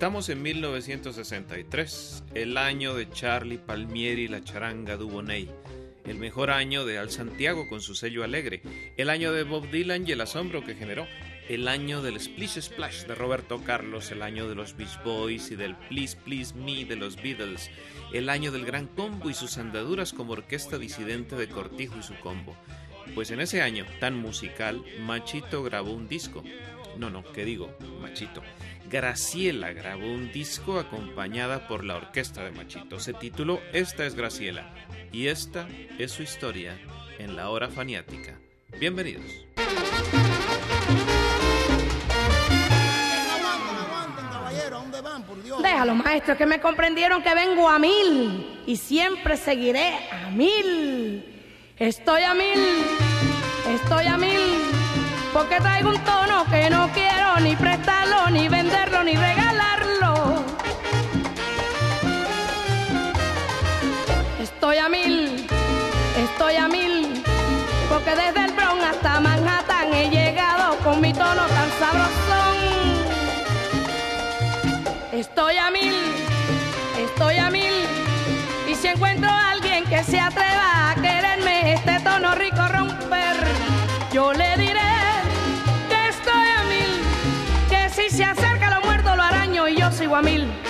Estamos en 1963, el año de Charlie Palmieri y la charanga Dubonnet, el mejor año de Al Santiago con su sello alegre, el año de Bob Dylan y el asombro que generó, el año del Splish Splash de Roberto Carlos, el año de los Beach Boys y del Please Please Me de los Beatles, el año del Gran Combo y sus andaduras como orquesta disidente de Cortijo y su combo. Pues en ese año tan musical, Machito grabó un disco. No, no, ¿qué digo? Machito. Graciela grabó un disco acompañada por la orquesta de Machito. Se tituló Esta es Graciela y esta es su historia en la hora faniática. Bienvenidos. Déjalo, maestro, que me comprendieron que vengo a mil y siempre seguiré a mil. Estoy a mil, estoy a mil, porque traigo un tono que no quiero ni prestarlo, ni venderlo, ni regalarlo. Estoy a mil, estoy a mil, porque desde el Bronx hasta Manhattan he llegado con mi tono tan sabrosón. Estoy a mil, estoy a mil, y si encuentro a alguien que se atreva a quererme este tono rico romper, yo y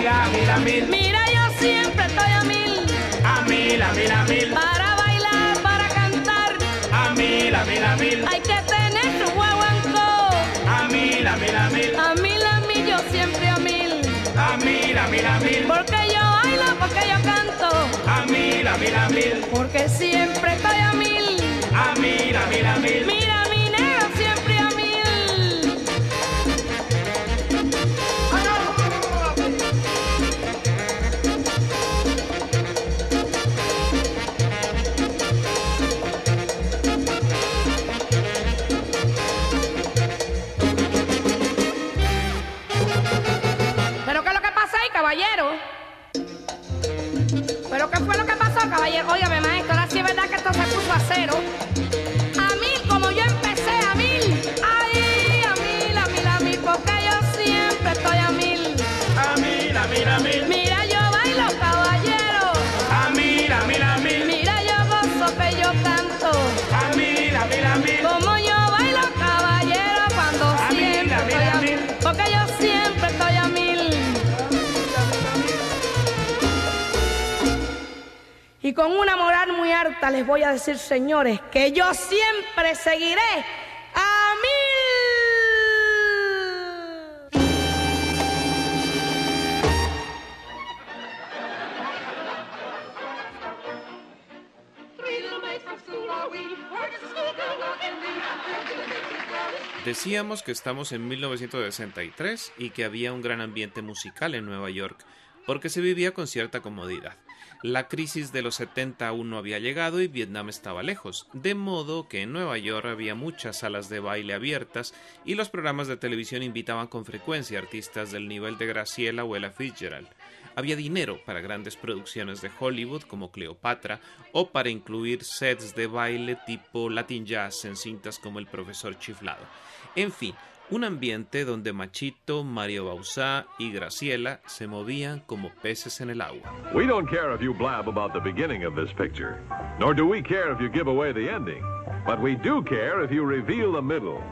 mil, a mil, a mil. Mira, yo siempre estoy a mil. A mil, a mil, a mil. Para bailar, para cantar. A mil, a mil, a mil. Hay que tener su guaguancó. A mil, a mil, a mil. A mil, a mil, yo siempre a mil. A mil, a mil, a mil. Porque yo bailo, porque yo canto. A mil, a mil, a mil. Porque siempre estoy a mil. A mil, a mil, a mil. Mira caballero? Óigame, maestro, ahora sí es verdad que esto se puso a cero. Con una moral muy harta les voy a decir, señores, que yo siempre seguiré a mil. Decíamos que estamos en 1963 y que había un gran ambiente musical en Nueva York, porque se vivía con cierta comodidad. La crisis de los 70 aún no había llegado y Vietnam estaba lejos, de modo que en Nueva York había muchas salas de baile abiertas y los programas de televisión invitaban con frecuencia artistas del nivel de Graciela o Ella Fitzgerald. había dinero para grandes producciones de Hollywood como Cleopatra o para incluir sets de baile tipo Latin Jazz en cintas como El Profesor Chiflado. En fin, un ambiente donde Machito, Mario Bauzá y Graciela se movían como peces en el agua. We don't care if you blab about the beginning of this picture, nor do we care if you give away the ending, but we do care if you reveal the middle.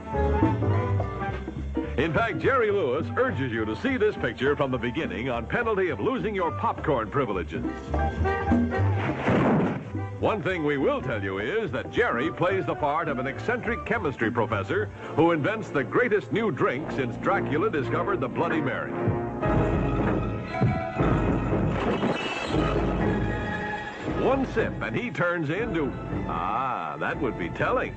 In fact, Jerry Lewis urges you to see this picture from the beginning on penalty of losing your popcorn privileges. One thing we will tell you is that Jerry plays the part of an eccentric chemistry professor who invents the greatest new drink since Dracula discovered the Bloody Mary. One sip and he turns into... Ah, that would be telling.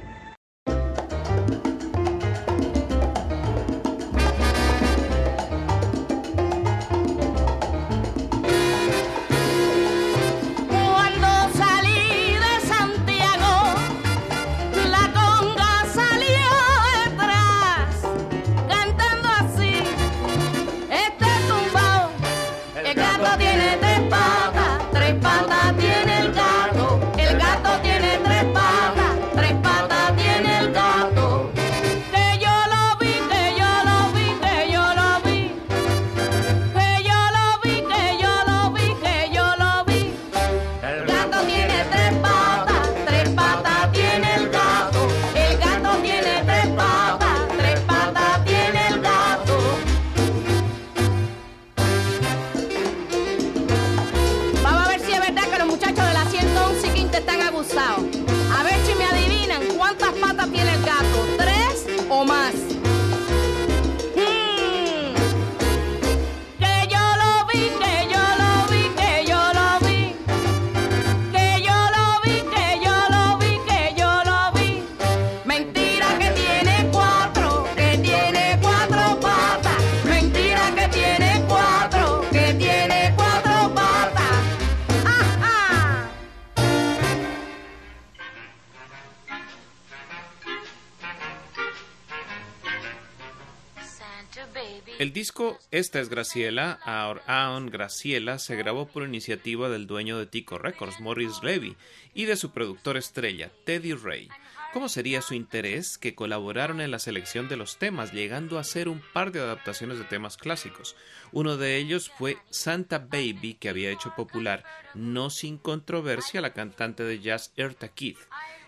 Esta es Graciela, Our Graciela, se grabó por iniciativa del dueño de Tico Records, Morris Levy, y de su productor estrella, Teddy Ray. ¿Cómo sería su interés que colaboraron en la selección de los temas, llegando a hacer un par de adaptaciones de temas clásicos? Uno de ellos fue Santa Baby, que había hecho popular, no sin controversia, la cantante de jazz Erta Keith.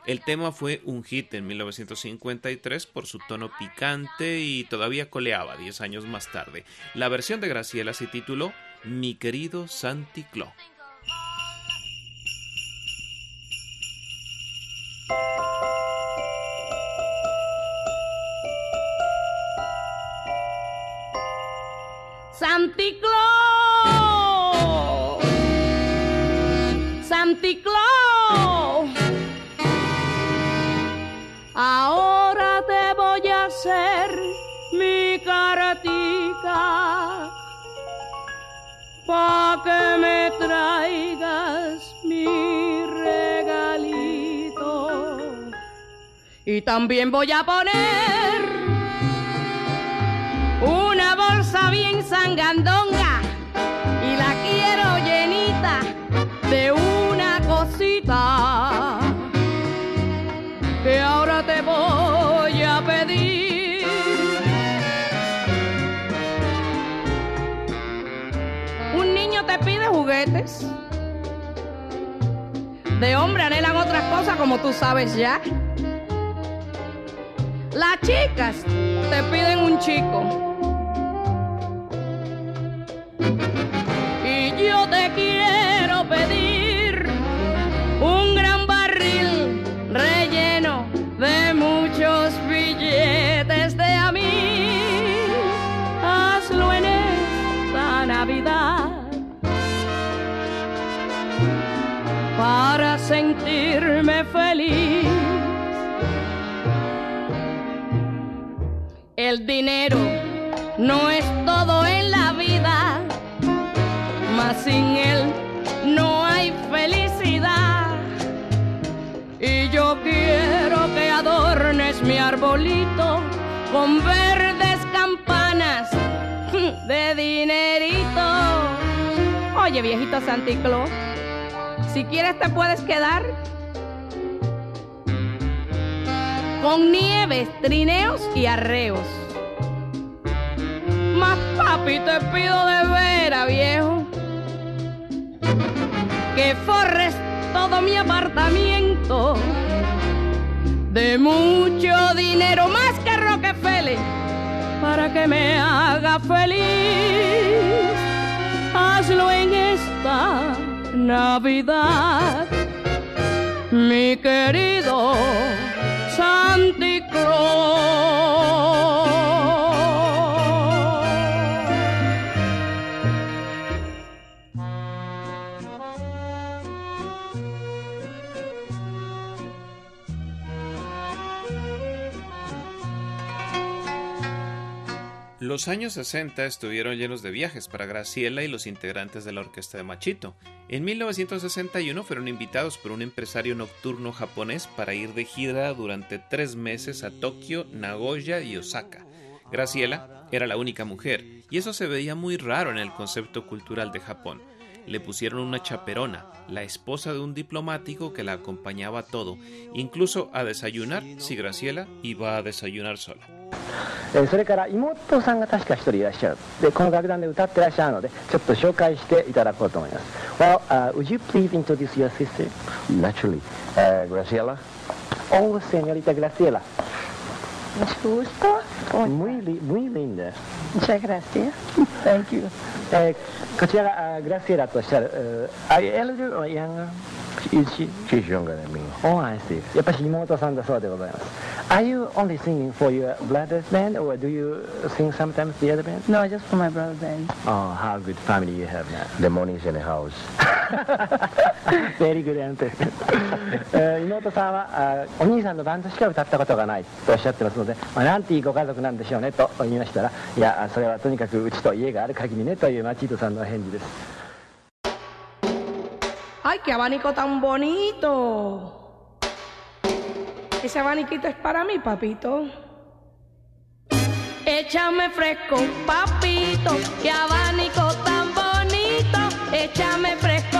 El tema fue un hit en 1953 por su tono picante y todavía coleaba 10 años más tarde. La versión de Graciela se tituló Mi querido Santi Clo. Santi Santiclo Ahora pa' que me traigas mi regalito. Y también voy a poner una bolsa bien sangandonga y la quiero llenita de una cosita que pide juguetes. De hombre anhelan otras cosas como tú sabes ya. Las chicas te piden un chico. Y yo te quiero El dinero no es todo en la vida, mas sin él no hay felicidad. Y yo quiero que adornes mi arbolito con verdes campanas de dinerito. Oye, viejito Santiclo, si quieres te puedes quedar con nieves, trineos y arreos. Más papi, te pido de veras, viejo, que forres todo mi apartamento de mucho dinero, más que Rockefeller, para que me haga feliz. Hazlo en esta Navidad, mi querido Los años 60 estuvieron llenos de viajes para Graciela y los integrantes de la orquesta de Machito. En 1961 fueron invitados por un empresario nocturno japonés para ir de gira durante tres meses a Tokio, Nagoya y Osaka. Graciela era la única mujer, y eso se veía muy raro en el concepto cultural de Japón. Le pusieron una chaperona, la esposa de un diplomático que la acompañaba a todo, incluso a desayunar si Graciela iba a desayunar sola. えそれから妹さんが確か一人いらっしゃるでこの楽団で歌ってらっしゃるのでちょっと紹介していただこうと思います Well, uh, would you please introduce your sister? Naturally. Uh, Graciela? Oh, señorita Graciela. Mucho gusto. Muy, muy linda. Muchas gracias. Thank you. えーこちらがあグラシエラとおっしゃる、uh, Are you elder or younger? Is she? She's younger than me. Oh, I see. やっぱり妹さんだそうでございます。Are you only singing for your brother's band or do you sing sometimes the other band? No, just for my brother band. Oh, how good family you have now. The money's in the house. Very good answer. えー妹さんはあお兄さんのバンドしか歌ったことがないとおっしゃってますので、まあ、なんていいご家族なんでしょうねと言いましたらいやそれはとにかくうちと家がある限りねという マチートさんの返事です ¡Ay, qué abanico tan bonito! Ese abaniquito es para mí, papito. Échame fresco, papito, qué abanico tan bonito. Échame fresco,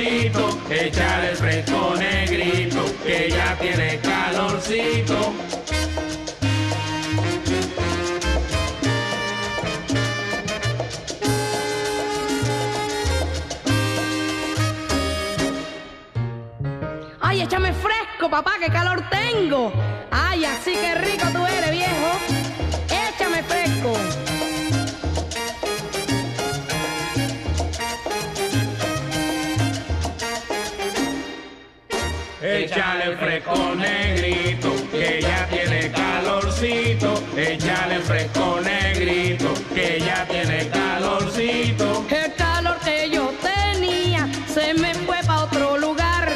Calorcito. El fresco negrito, que ya tiene calorcito. Ay, échame fresco, papá, qué calor tengo. Ay, así que rico tú Échale el fresco negrito, que ya tiene calorcito. Échale el fresco negrito, que ya tiene calorcito. El calor que yo tenía se me fue para otro lugar.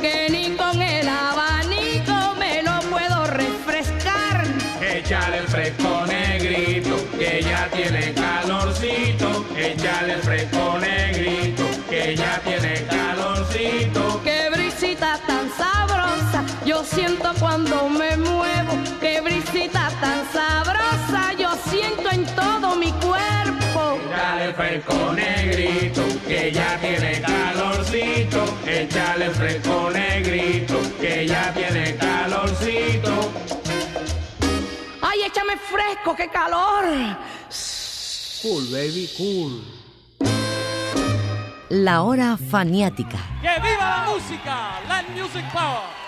Que ni con el abanico me lo puedo refrescar. Échale el fresco negrito, que ya tiene calorcito. Échale el fresco negrito, que ya tiene calorcito. Yo siento cuando me muevo. Qué brisita tan sabrosa, yo siento en todo mi cuerpo. Échale el fresco negrito, que ya tiene calorcito. Échale fresco negrito, que ya tiene calorcito. Ay, échame fresco, qué calor. Cool, baby, cool. La hora faniática. ¡Que viva la música! ¡Land Music Power!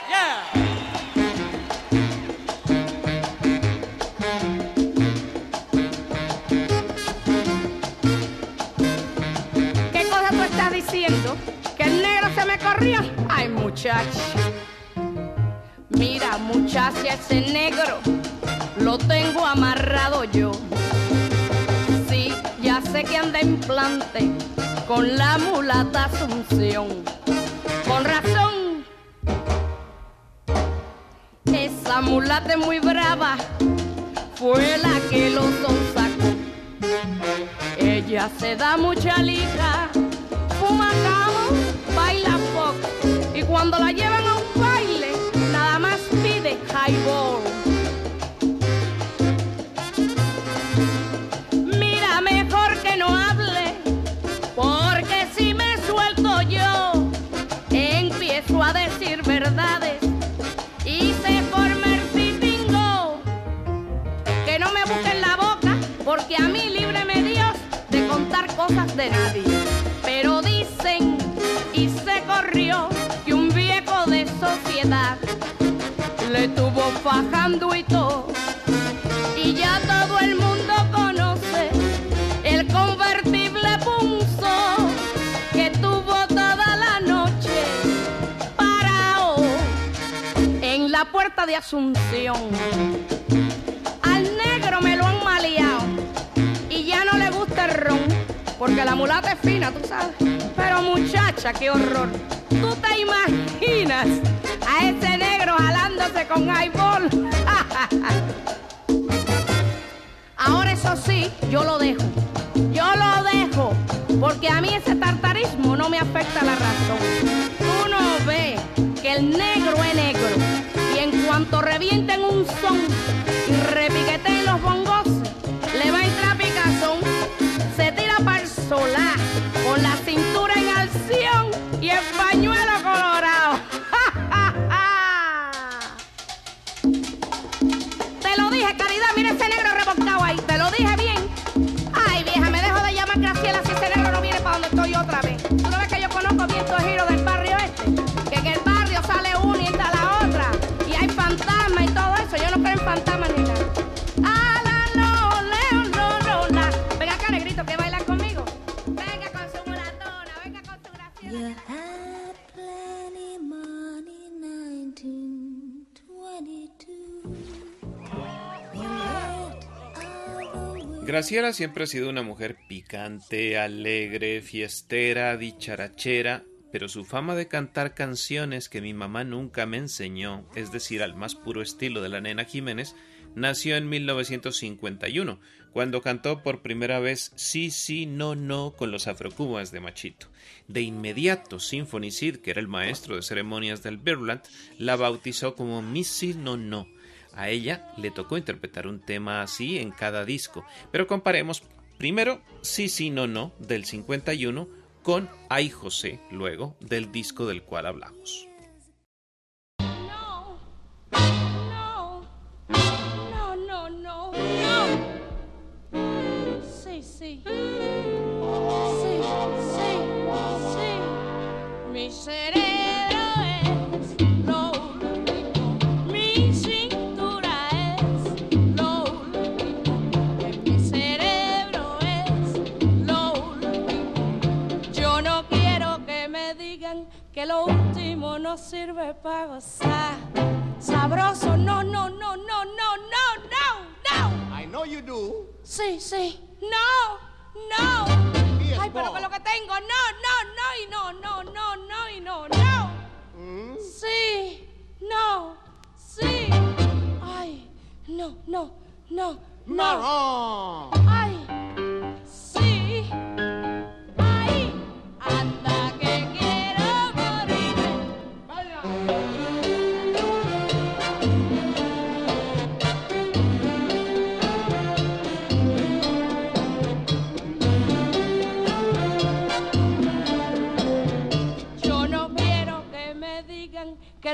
¿Qué cosa tú estás diciendo? ¿Que el negro se me corrió? Ay, muchacha. Mira, muchacha, ese negro lo tengo amarrado yo. Sí, ya sé que anda en plante con la mulata Asunción. Con razón, esa mulata muy brava, fue la que lo sonsacó. Ella se da mucha lija, fuma camo, baila fox y cuando la llevan de nadie. Pero dicen, y se corrió, que un viejo de sociedad le tuvo fajando y todo. Y ya todo el mundo conoce el convertible punzo que tuvo toda la noche parado en la puerta de Asunción. Porque la mulata es fina, tú sabes. Pero muchacha, qué horror. ¿Tú te imaginas a ese negro jalándose con highball? Ahora eso sí, yo lo dejo. Yo lo dejo, porque a mí ese tartarismo no me afecta la razón. Tú no ves que el negro es negro y en cuanto revienten un son y repiqueten los bongos, Graciela siempre ha sido una mujer picante, alegre, fiestera, dicharachera, pero su fama de cantar canciones que mi mamá nunca me enseñó, es decir, al más puro estilo de la nena Jiménez, nació en 1951, cuando cantó por primera vez Sí, sí, no, no con los afrocubas de Machito. De inmediato, Symphony Sid, que era el maestro de ceremonias del Birdland, la bautizó como Missy No No. A ella le tocó interpretar un tema así en cada disco, pero comparemos primero Sí, sí, no, no del 51 con Ay José, luego del disco del cual hablamos. No sirve para gozar. Sabroso, no, no, no, no, no, no, no, no. I know you do. Sí, sí, no, no. Ay, pero que lo que tengo, no, no, no, y no, no, no, no, y no, no. Mm? Sí, no, sí. Ay, no, no, no, no. No. Ay,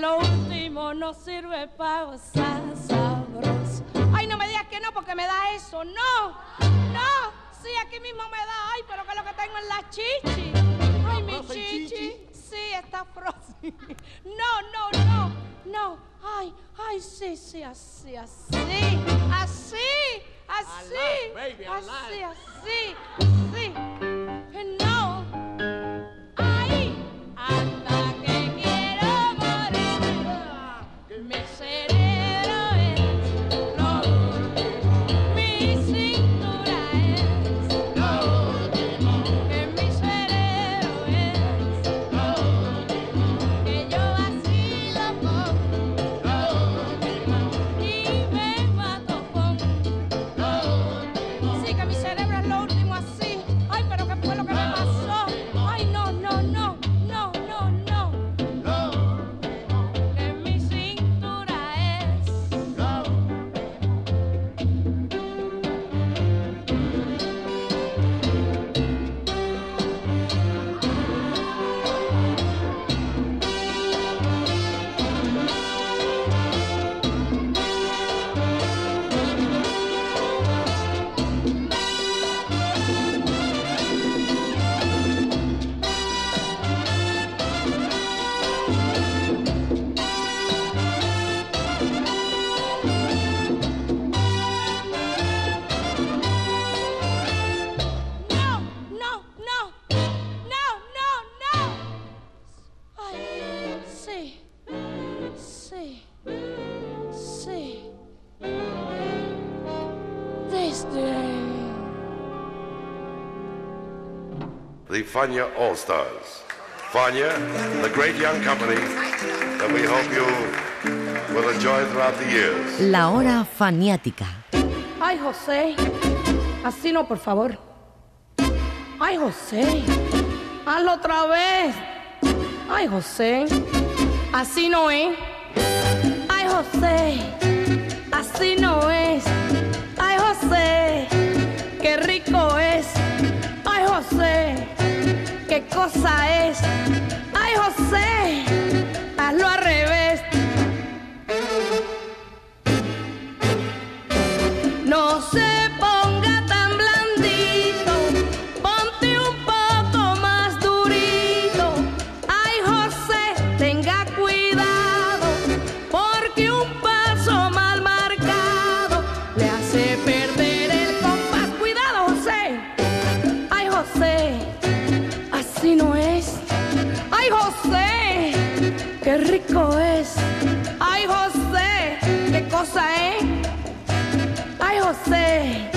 que lo último no sirve para gozar sabroso. Ay, no me digas que no porque me da eso. No, no. Sí, aquí mismo me da. Ay, pero que lo que tengo en la chichi. Ay, mi ¿Frozen chichi. Sí, está frozen. No, no, no, no. Ay, ay, sí, sí, así, así. Así, así. Así, así, sí. No. Fania All Stars. Fania, the great young company that we hope you will enjoy throughout the years. La hora faniática. Ay, José. Así no, por favor. Ay, José. Hazlo otra vez. Ay, José. Así no es. Ay, José. Así no es. Ay, José. Qué rico es. Ay, José. Cosa es. Ay, José. Hazlo es. Ay, José, qué cosa es. Ay, José,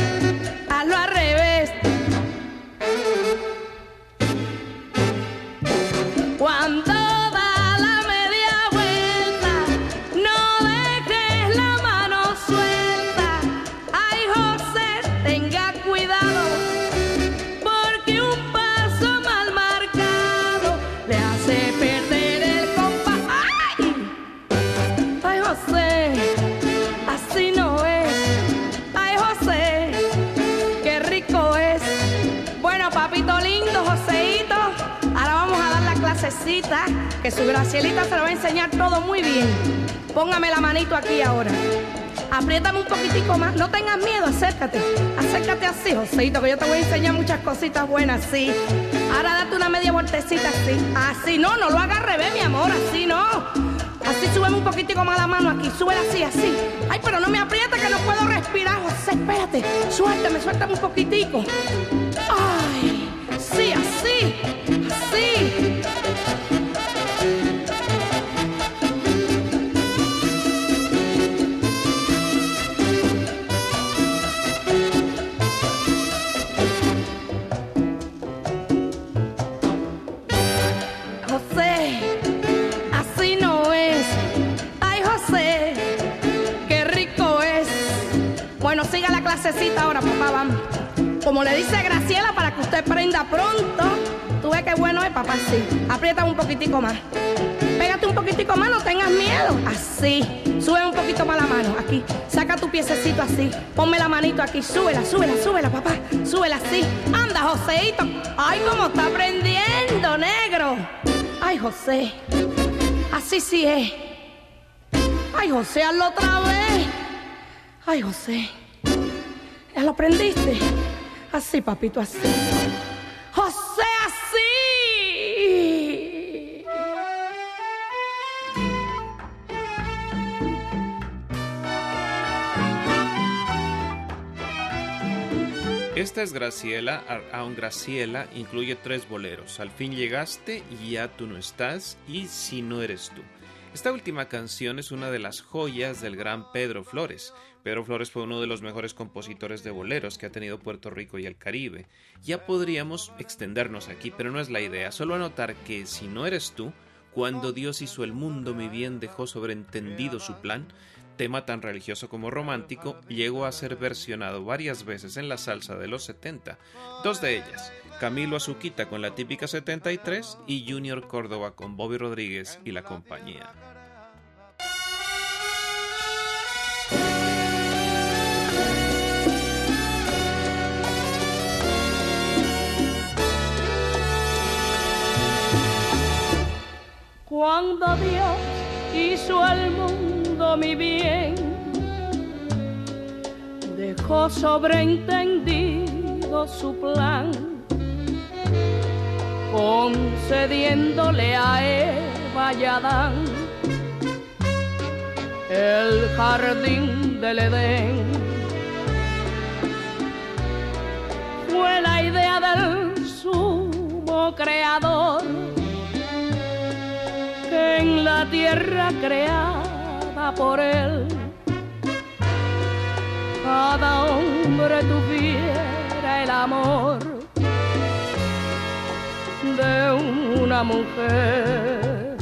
que su Gracielita se lo va a enseñar todo muy bien. Póngame la manito aquí ahora. Apriétame un poquitico más. No tengas miedo, acércate. Acércate así, Joseito, que yo te voy a enseñar muchas cositas buenas, sí. Ahora date una media vueltecita así. Así, no, no lo hagas al revés, mi amor, así no. Así súbeme un poquitico más la mano aquí, súbela así, así. Ay, pero no me aprieta que no puedo respirar, José, espérate. Suéltame, suéltame un poquitico. Ay, sí, así. Como le dice Graciela, para que usted prenda pronto. Tú ves qué bueno es, papá, sí. Aprieta un poquitico más. Pégate un poquitico más, no tengas miedo. Así. Sube un poquito más la mano, aquí. Saca tu piececito así. Ponme la manito aquí. Súbela, súbela, súbela, papá. Súbela así. Anda, Joseito. Ay, cómo está aprendiendo, negro. Ay, José. Así sí es. Ay, José, hazlo otra vez. Ay, José. ¿Ya lo aprendiste? Así, papito, así. José, así. Esta es Graciela, aun Graciela incluye tres boleros. Al fin llegaste y ya tú no estás y si no eres tú. Esta última canción es una de las joyas del gran Pedro Flores. Pedro Flores fue uno de los mejores compositores de boleros que ha tenido Puerto Rico y el Caribe. Ya podríamos extendernos aquí, pero no es la idea. Solo anotar que si no eres tú, cuando Dios hizo el mundo, mi bien dejó sobreentendido su plan, tema tan religioso como romántico, llegó a ser versionado varias veces en la salsa de los 70. Dos de ellas, Camilo Azuquita con la típica 73 y Junior Córdoba con Bobby Rodríguez y la compañía. Cuando Dios hizo al mundo mi bien, dejó sobreentendido su plan, concediéndole a Eva y Adán el jardín del Edén. Fue la idea del sumo creador en la tierra creada por él cada hombre tuviera el amor de una mujer.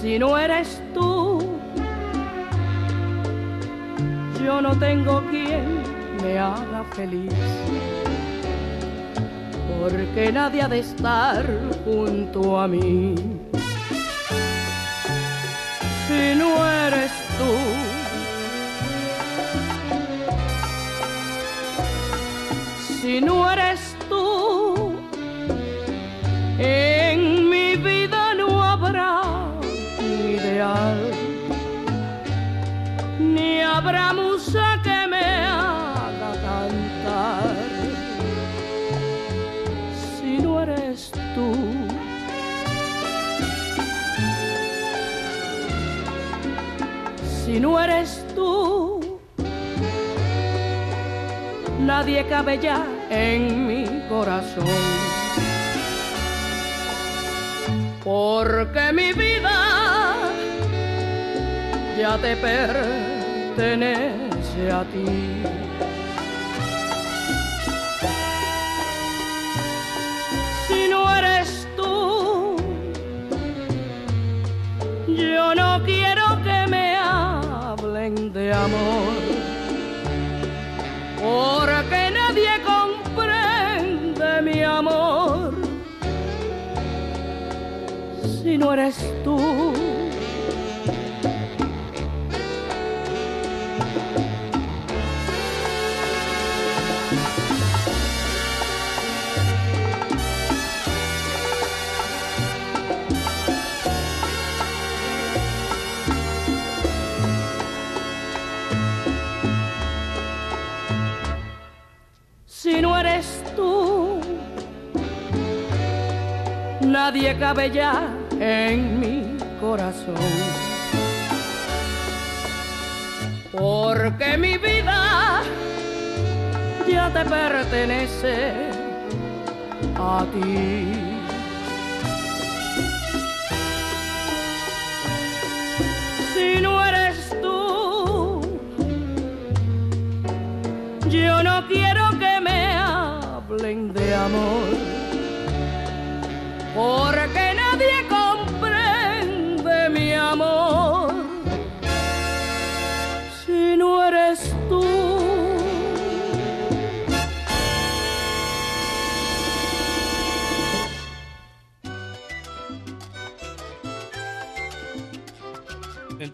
Si no eres tú, yo no tengo quien me haga feliz. Porque nadie ha de estar junto a mí. Si no eres tú, si no eres nadie cabe en mi corazón. Porque mi vida ya te pertenece a ti. Si no eres tú, yo no quiero que me hablen de amor. No eres tú. Si no eres tú, nadie cabe ya en mi corazón. Porque mi vida ya te pertenece a ti. Si no eres tú, yo no quiero que me hablen de amor. Porque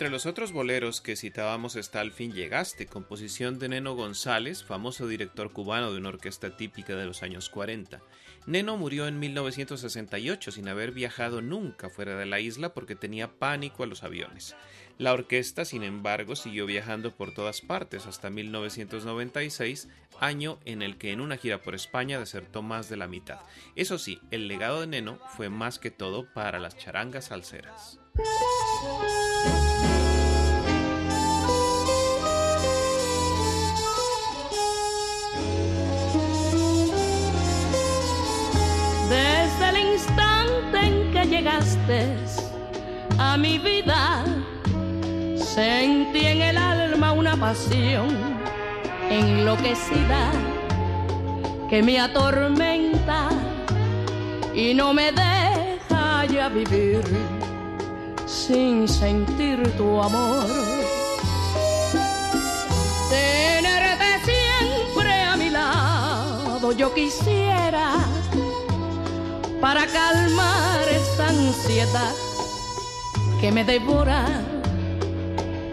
Entre los otros boleros que citábamos está Al fin llegaste, composición de Neno González, famoso director cubano de una orquesta típica de los años 40. Neno murió en 1968 sin haber viajado nunca fuera de la isla porque tenía pánico a los aviones. La orquesta, sin embargo, siguió viajando por todas partes hasta 1996, año en el que en una gira por España desertó más de la mitad. Eso sí, el legado de Neno fue más que todo para las charangas salseras. A mi vida, sentí en el alma una pasión enloquecida que me atormenta y no me deja ya vivir sin sentir tu amor. Tenerte siempre a mi lado yo quisiera para calmar esta ansiedad que me devora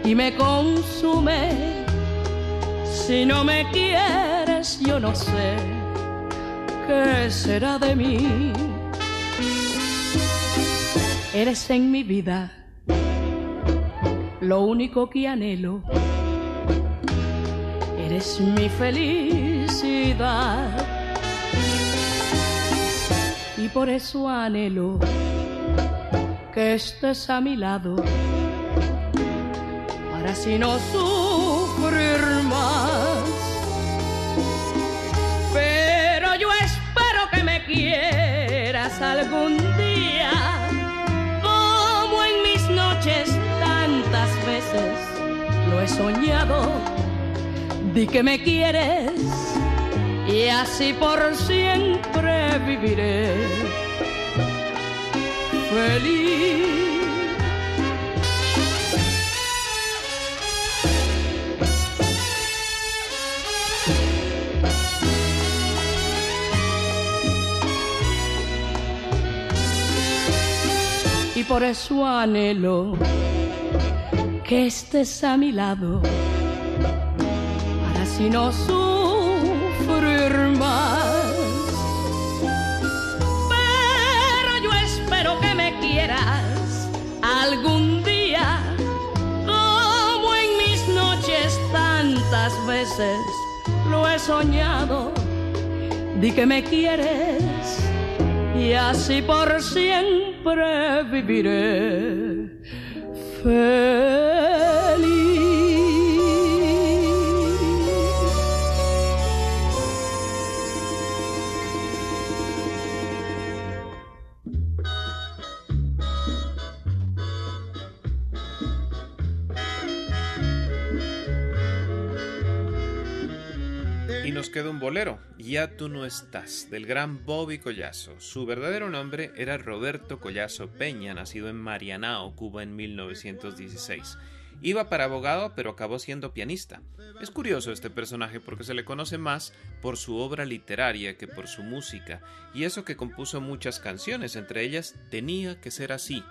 y me consume. Si no me quieres, yo no sé qué será de mí. Eres en mi vida lo único que anhelo. Eres mi felicidad por eso anhelo que estés a mi lado para así no sufrir más. Pero yo espero que me quieras algún día, como en mis noches tantas veces lo he soñado. Di que me quieres y así por siempre viviré feliz. Y por eso anhelo que estés a mi lado para si no lo he soñado. Di que me quieres y así por siempre viviré. Queda un bolero, Ya tú no estás, del gran Bobby Collazo. Su verdadero nombre era Roberto Collazo Peña, nacido en Marianao, Cuba en 1916. Iba para abogado, pero acabó siendo pianista. Es curioso este personaje porque se le conoce más por su obra literaria que por su música, y eso que compuso muchas canciones, entre ellas Tenía que ser así,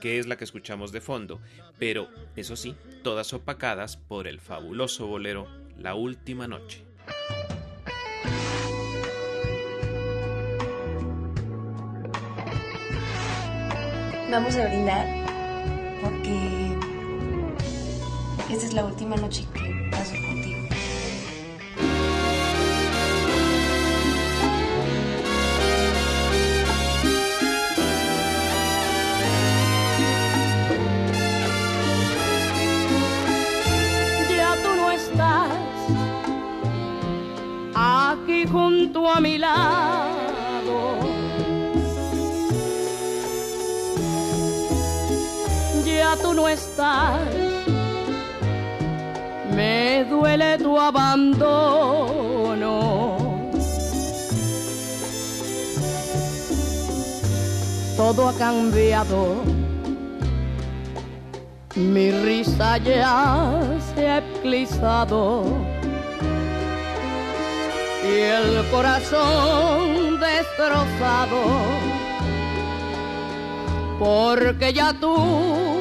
que es la que escuchamos de fondo, pero, eso sí, todas opacadas por el fabuloso bolero La Última Noche. Vamos a brindar porque esta es la última noche que paso contigo. ya tú no estás aquí junto a mi lado. Tú no estás, me duele tu abandono. Todo ha cambiado. Mi risa ya se ha eclipsado. Y el corazón destrozado. Porque ya tú,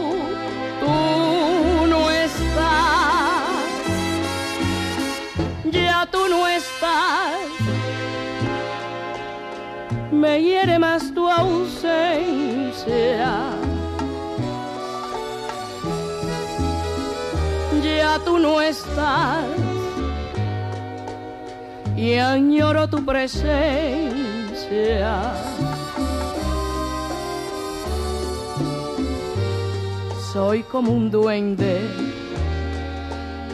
me hiere más tu ausencia. ya tú no estás y añoro tu presencia. Soy como un duende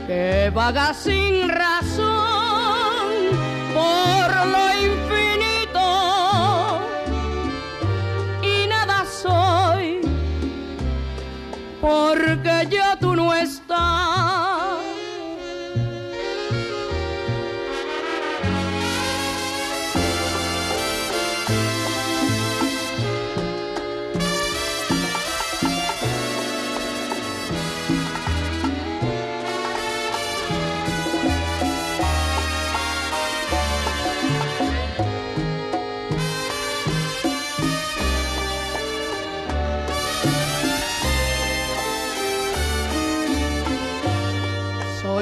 que vaga sin razón por lo infinito y nada soy porque ya tú no estás.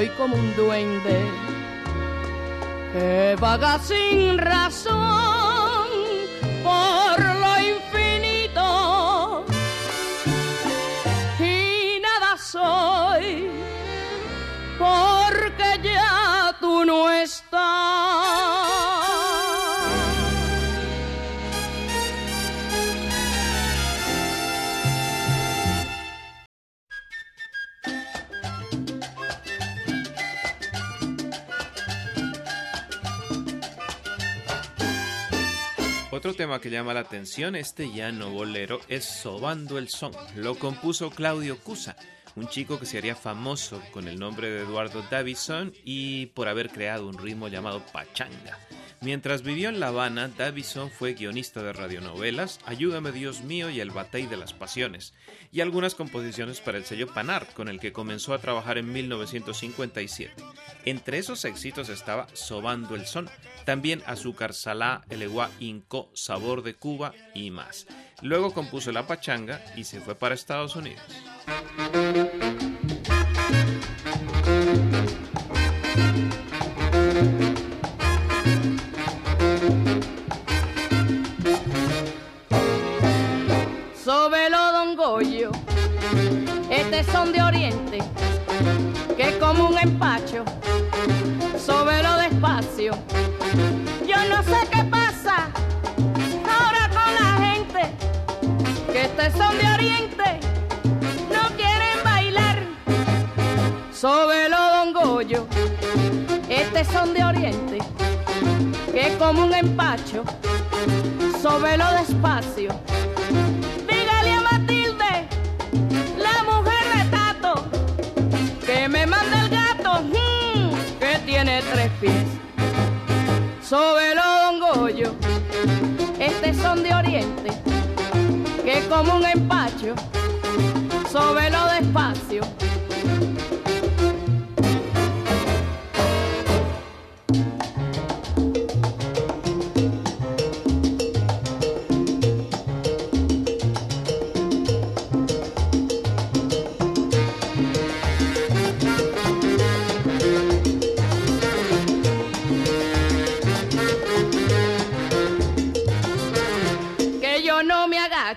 Soy como un duende que vaga sin razón que llama la atención, este llano bolero, es Sobando el Son. Lo compuso Claudio Cusa, un chico que se haría famoso con el nombre de Eduardo Davison y por haber creado un ritmo llamado pachanga. Mientras vivió en La Habana, Davison fue guionista de radionovelas Ayúdame Dios mío y El Batey de las Pasiones, y algunas composiciones para el sello Panart, con el que comenzó a trabajar en 1957. Entre esos éxitos estaba Sobando el Son, también Azúcar Salá, Eleguá Inco, Sabor de Cuba y más. Luego compuso La Pachanga y se fue para Estados Unidos. Goyo, este son de Oriente, que es como un empacho. Sobelo despacio, yo no sé qué pasa ahora con la gente, que este son de Oriente, no quieren bailar. Sobelo Don Goyo, este son de Oriente, que es como un empacho. Sobelo despacio. Que me manda el gato, mm, que tiene tres pies. Sobelo Don Goyo, este son de Oriente, que es como un empacho. Sobelo despacio.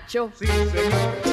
Me agacho a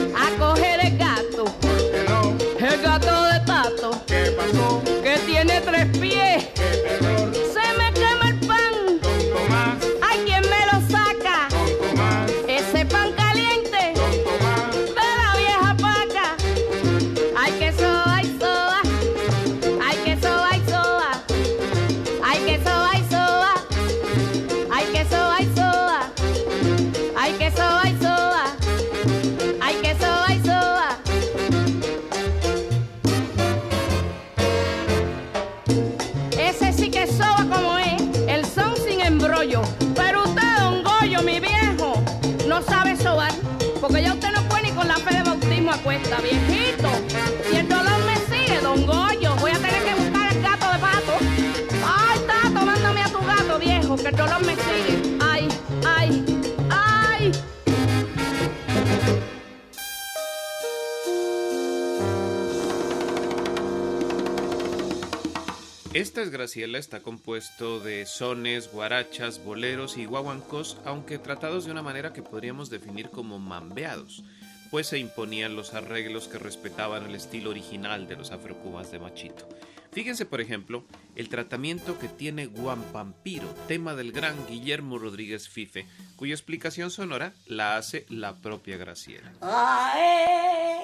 Graciela está compuesto de sones, guarachas, boleros y guaguancos, aunque tratados de una manera que podríamos definir como mambeados, pues se imponían los arreglos que respetaban el estilo original de los afrocubas de Machito. Fíjense, por ejemplo, el tratamiento que tiene Guampampiro, tema del gran Guillermo Rodríguez Fife, cuya explicación sonora la hace la propia Graciela. Ae.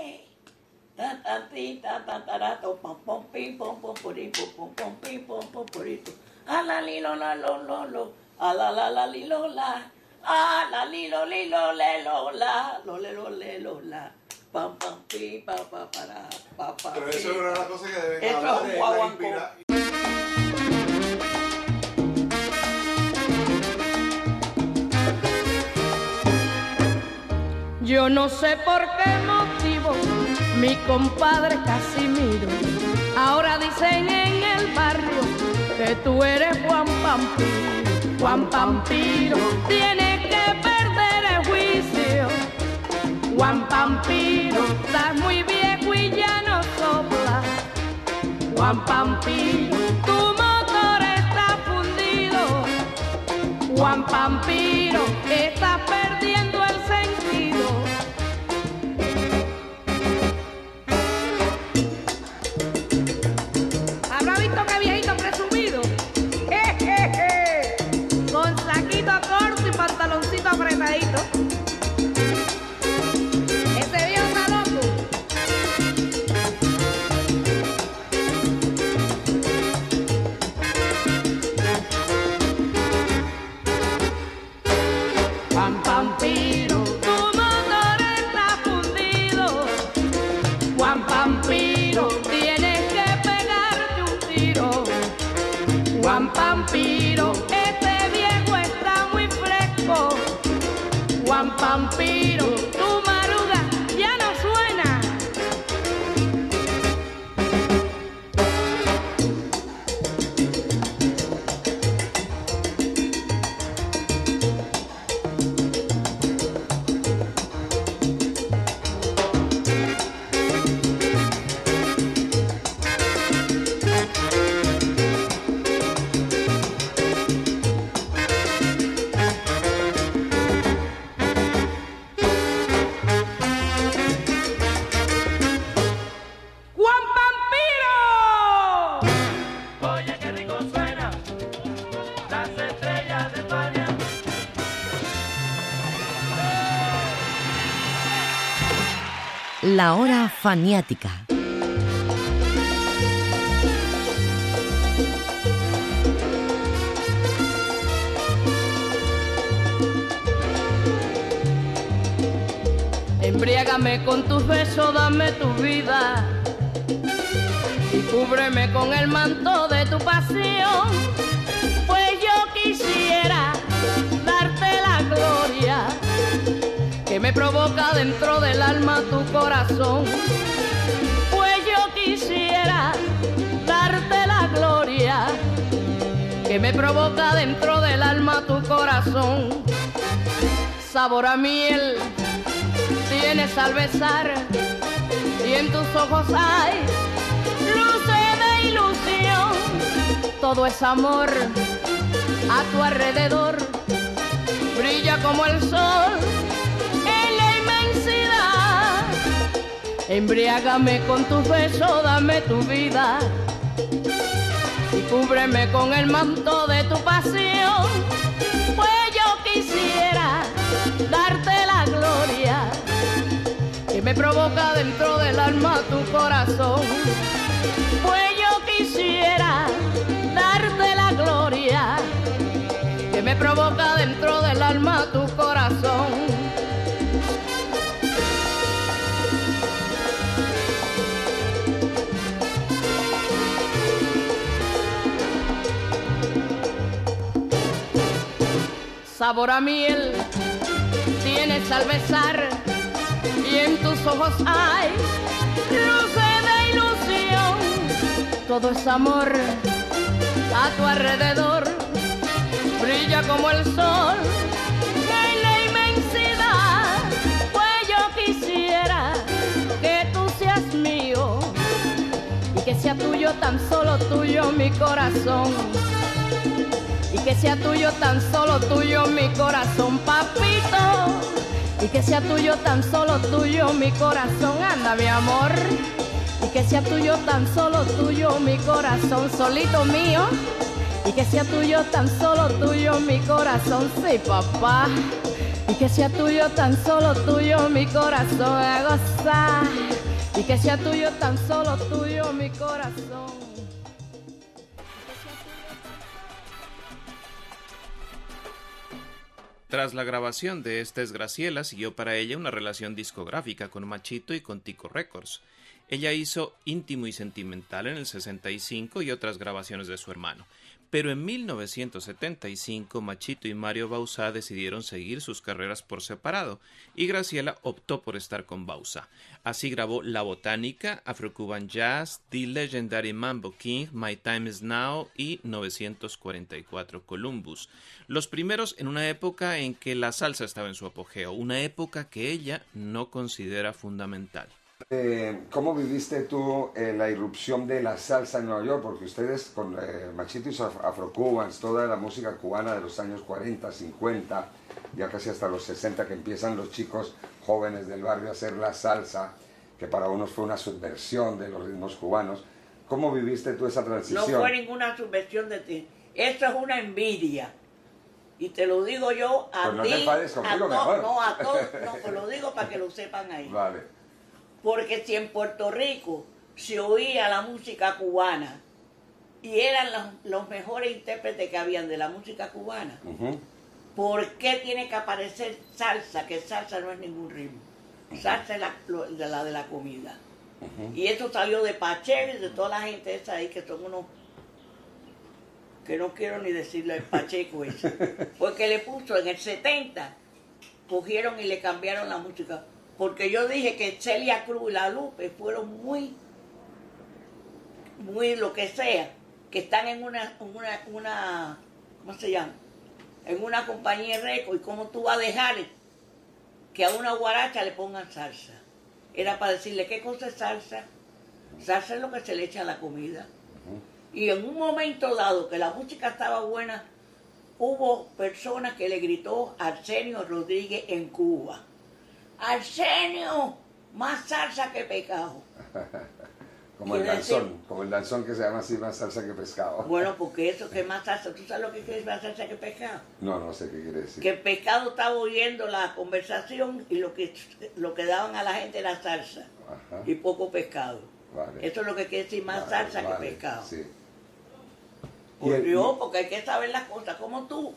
A la li lo la lo lo lo. A la la la li lo la. A la li lo li lo le lo la. Lo le lo le lo la. Pam pam pi pa pa para pa pa. Pero eso es una de las pa. cosas que deben Esto hablar es un de la guaguancó. inspira- Yo no sé por qué mi compadre Casimiro ahora dicen en el barrio que tú eres Juan Pampiro. Juan Pampiro tiene que perder el juicio. Juan Pampiro, estás muy viejo y ya no sopla. Juan Pampiro, tu motor está fundido. Juan Pampiro, pampi. La hora faniática. Embriágame con tus besos, dame tu vida y cúbreme con el manto de tu pasión. Provoca dentro del alma tu corazón. Pues yo quisiera darte la gloria que me provoca dentro del alma tu corazón. Sabor a miel tienes al besar y en tus ojos hay luces de ilusión. Todo es amor a tu alrededor, brilla como el sol Embriágame con tus besos, dame tu vida y cúbreme con el manto de tu pasión. Pues yo quisiera darte la gloria que me provoca dentro del alma tu corazón. Pues yo quisiera darte la gloria que me provoca dentro del alma tu corazón. Sabor a miel tienes al besar y en tus ojos hay luces de ilusión. Todo es amor a tu alrededor, brilla como el sol en la inmensidad. Pues yo quisiera que tú seas mío y que sea tuyo, tan solo tuyo mi corazón. Que sea tuyo, tan solo tuyo mi corazón, papito. Y que sea tuyo tan solo tuyo mi corazón, anda mi amor, y que sea tuyo tan solo tuyo mi corazón, solito mío, y que sea tuyo tan solo tuyo mi corazón, sí papá, y que sea tuyo tan solo tuyo mi corazón, a gozar, y que sea tuyo tan solo tuyo mi corazón. Tras la grabación de Esta es Graciela, siguió para ella una relación discográfica con Machito y con Tico Records. Ella hizo Íntimo y Sentimental en el 65 y otras grabaciones de su hermano. Pero en 1975 Machito y Mario Bauzá decidieron seguir sus carreras por separado y Graciela optó por estar con Bauzá. Así grabó La Botánica, Afro-Cuban Jazz, The Legendary Mambo King, My Time Is Now y 944 Columbus. Los primeros en una época en que la salsa estaba en su apogeo, una época que ella no considera fundamental. Eh, ¿Cómo viviste tú eh, la irrupción de la salsa en Nueva York? Porque ustedes con eh, Machito y sus af- Afro-Cubans, toda la música cubana de los años 40, 50, ya casi hasta los 60, que empiezan los chicos jóvenes del barrio a hacer la salsa, que para unos fue una subversión de los ritmos cubanos. ¿Cómo viviste tú esa No transición? fue ninguna subversión de ti. Esto es una envidia. Y te lo digo yo a Pues no ti. te a. No, a todos. No, pues lo digo para que lo sepan ahí. Vale. Porque si en Puerto Rico se oía la música cubana y eran los, los mejores intérpretes que habían de la música cubana. ¿por qué tiene que aparecer salsa? Que salsa no es ningún ritmo. Salsa es la, lo- de la de la comida. Y eso salió de Pacheco y de toda la gente esa ahí que son unos que no quiero ni decirle el Pacheco ese. Porque le puso en el 70, cogieron y le cambiaron la música. Porque yo dije que Celia Cruz y La Lupe fueron muy, muy lo que sea, que están en una, en una, una ¿cómo se llama? En una compañía de récord. ¿Y cómo tú vas a dejar que a una guaracha le pongan salsa? Era para decirle, ¿qué cosa es salsa? Salsa es lo que se le echa a la comida. Y en un momento dado que la música estaba buena, hubo personas que le gritó a Arsenio Rodríguez en Cuba. Arsenio, más salsa que pecado. Como el decir- danzón, como el danzón que se llama así más salsa que pescado. Bueno, porque eso que es más salsa, ¿tú sabes lo que es más salsa que pescado? No, no sé qué quiere decir. Que el pescado estaba oyendo la conversación y lo que, lo que daban a la gente era salsa Ajá, y poco pescado. vale. Eso es lo que quiere decir más Vale, salsa vale, que pescado. Sí. Dios, porque hay que saber las cosas. Como tú,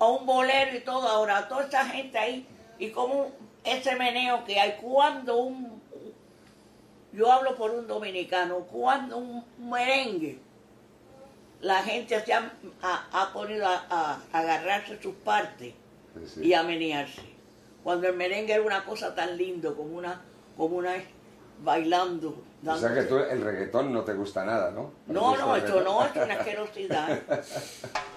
a un bolero y todo, ahora toda esa gente ahí, y como ese meneo que hay, cuando un, yo hablo por un dominicano, cuando un merengue, la gente se ha, ha- ha ponido a, a agarrarse sus partes sí, y a menearse. Cuando el merengue era una cosa tan lindo, como una, como una bailando. O sea que tú el reggaetón no te gusta nada, ¿no? ¿No No, reggaetón? no, es una asquerosidad.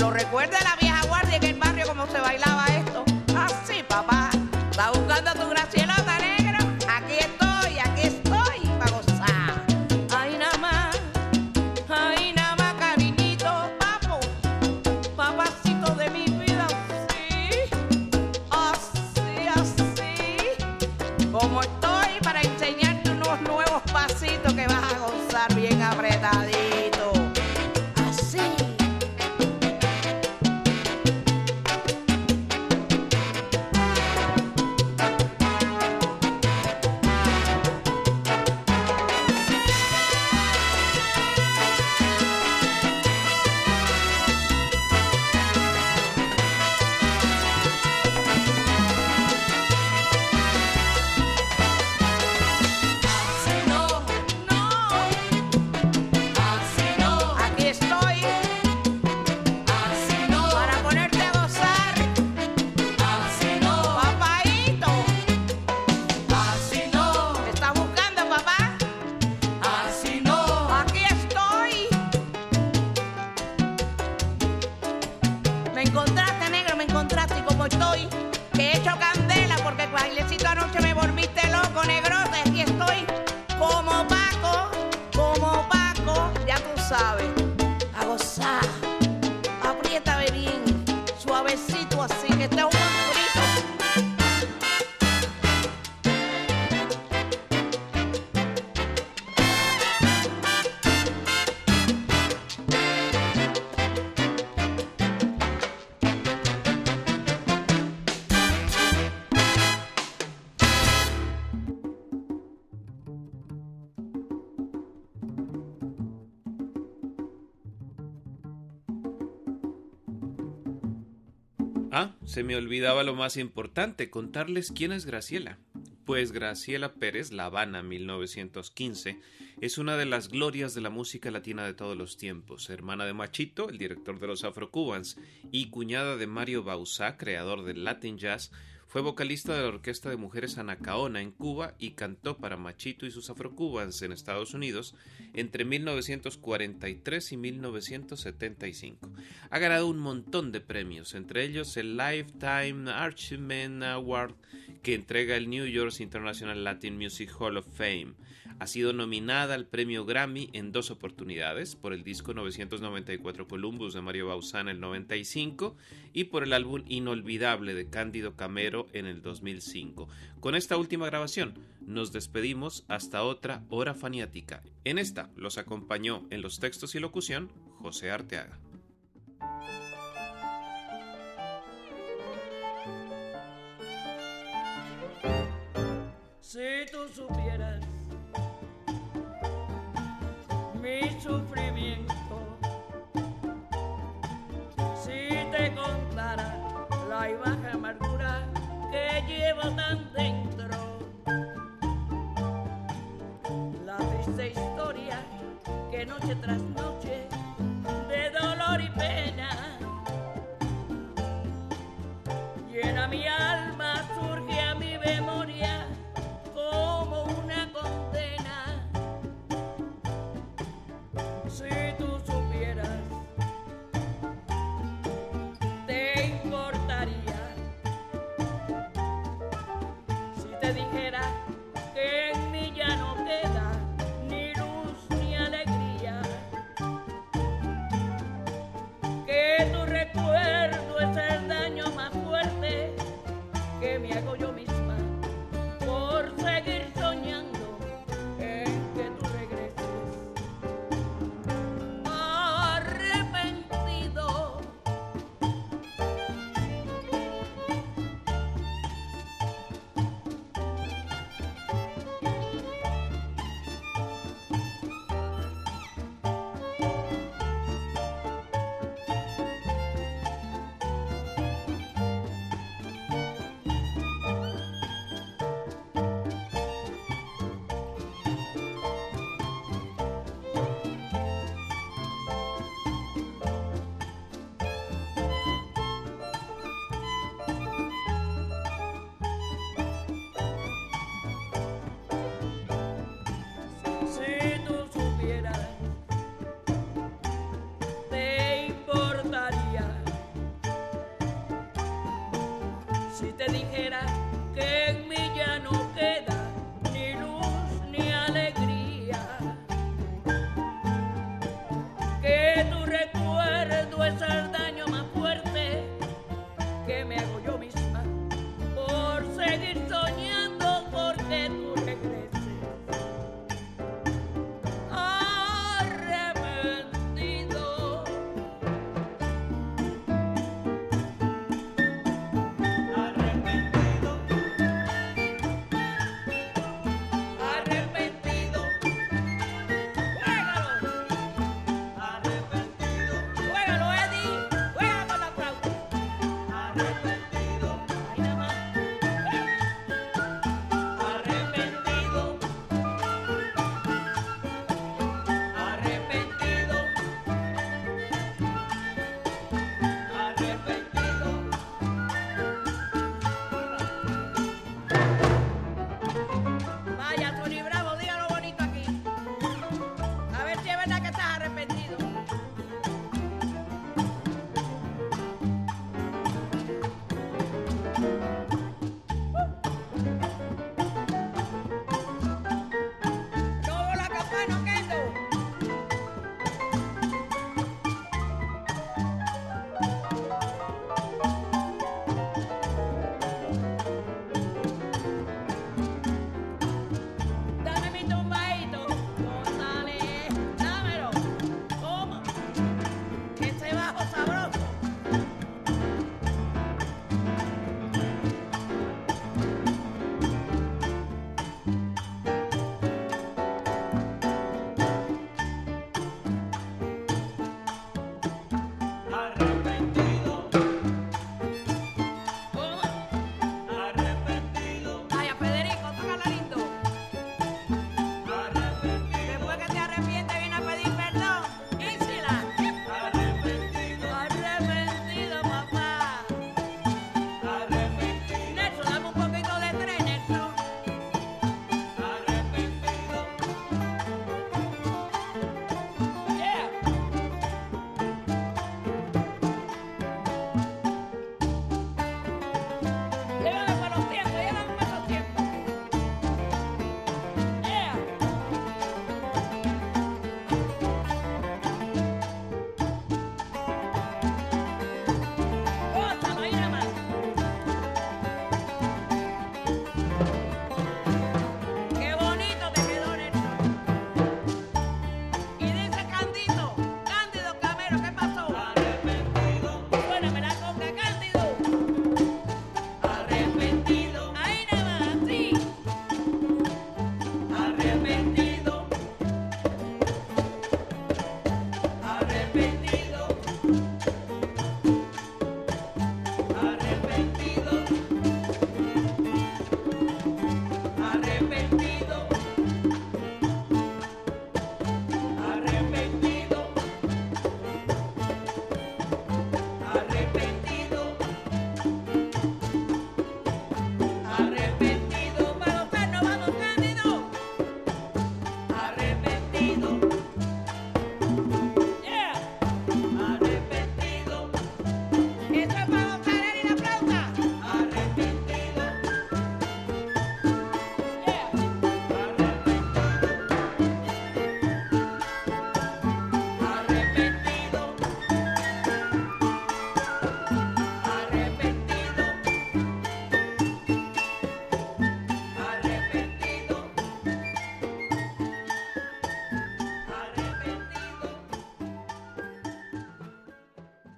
lo recuerde a la vieja guardia en el barrio como se bailaba se me olvidaba lo más importante, contarles quién es Graciela. Pues Graciela Pérez, La Habana, 1915, es una de las glorias de la música latina de todos los tiempos, hermana de Machito, el director de los Afro-Cubans, y cuñada de Mario Bauzá, creador del Latin Jazz, fue vocalista de la Orquesta de Mujeres Anacaona en Cuba y cantó para Machito y sus Afro-Cubans en Estados Unidos entre 1943 y 1975. Ha ganado un montón de premios, entre ellos el Lifetime Achievement Award que entrega el New York International Latin Music Hall of Fame. Ha sido nominada al premio Grammy en dos oportunidades, por el disco 994 Columbus de Mario Bauzá en el 95 y por el álbum Inolvidable de Cándido Camero en el 2005. Con esta última grabación nos despedimos hasta otra hora faniática. En esta los acompañó en los textos y locución José Arteaga. Si tú supieras mi sufrimiento, si te contara la amargura que llevo tan dentro, la triste historia que noche tras noche